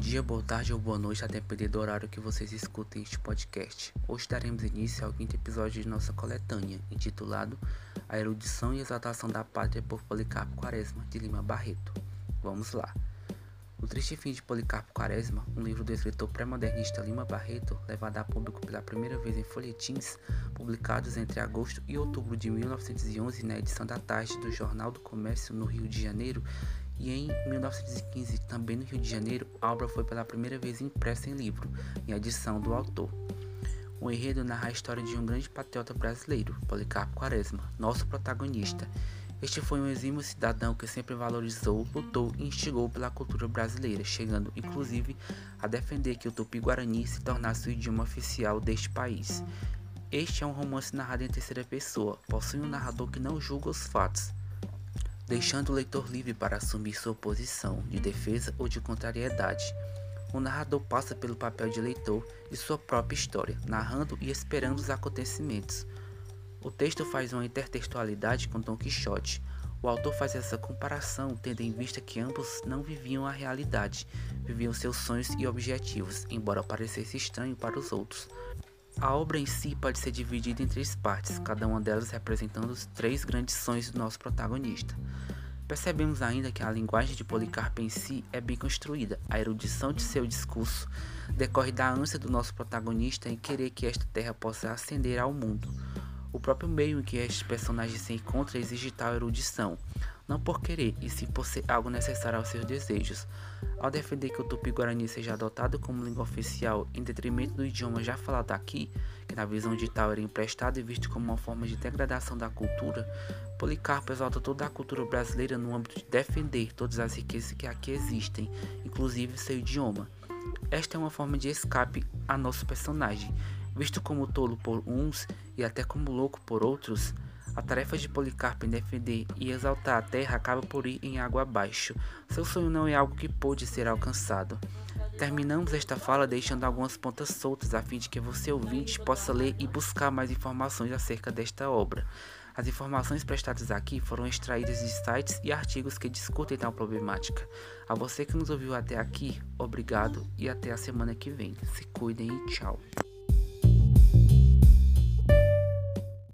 dia, boa tarde ou boa noite, a depender do horário que vocês escutem este podcast. Hoje daremos início ao quinto episódio de nossa coletânea, intitulado A Erudição e Exaltação da Pátria por Policarpo Quaresma, de Lima Barreto. Vamos lá. O Triste Fim de Policarpo Quaresma, um livro do escritor pré-modernista Lima Barreto, levado a público pela primeira vez em folhetins, publicados entre agosto e outubro de 1911 na edição da tarde do Jornal do Comércio no Rio de Janeiro, e em 1915, também no Rio de Janeiro, a obra foi pela primeira vez impressa em livro, em edição do autor. O enredo narra a história de um grande patriota brasileiro, Policarpo Quaresma, nosso protagonista. Este foi um exímio cidadão que sempre valorizou, lutou e instigou pela cultura brasileira, chegando inclusive a defender que o tupi-guarani se tornasse o idioma oficial deste país. Este é um romance narrado em terceira pessoa, possui um narrador que não julga os fatos, deixando o leitor livre para assumir sua posição de defesa ou de contrariedade. O narrador passa pelo papel de leitor de sua própria história, narrando e esperando os acontecimentos. O texto faz uma intertextualidade com Don Quixote. O autor faz essa comparação tendo em vista que ambos não viviam a realidade, viviam seus sonhos e objetivos, embora parecesse estranho para os outros. A obra em si pode ser dividida em três partes, cada uma delas representando os três grandes sonhos do nosso protagonista. Percebemos ainda que a linguagem de Policarpo em si é bem construída. A erudição de seu discurso decorre da ânsia do nosso protagonista em querer que esta terra possa ascender ao mundo. O próprio meio em que este personagem se encontra exige tal erudição, não por querer, e sim por ser algo necessário aos seus desejos. Ao defender que o tupi-guarani seja adotado como língua oficial em detrimento do idioma já falado aqui, que na visão de tal era emprestado e visto como uma forma de degradação da cultura, Policarpo exalta toda a cultura brasileira no âmbito de defender todas as riquezas que aqui existem, inclusive seu idioma. Esta é uma forma de escape a nosso personagem, visto como tolo por uns e até como louco por outros. A tarefa de Policarpo em defender e exaltar a terra acaba por ir em água abaixo. Seu sonho não é algo que pôde ser alcançado. Terminamos esta fala deixando algumas pontas soltas a fim de que você ouvinte possa ler e buscar mais informações acerca desta obra. As informações prestadas aqui foram extraídas de sites e artigos que discutem tal problemática. A você que nos ouviu até aqui, obrigado e até a semana que vem. Se cuidem e tchau.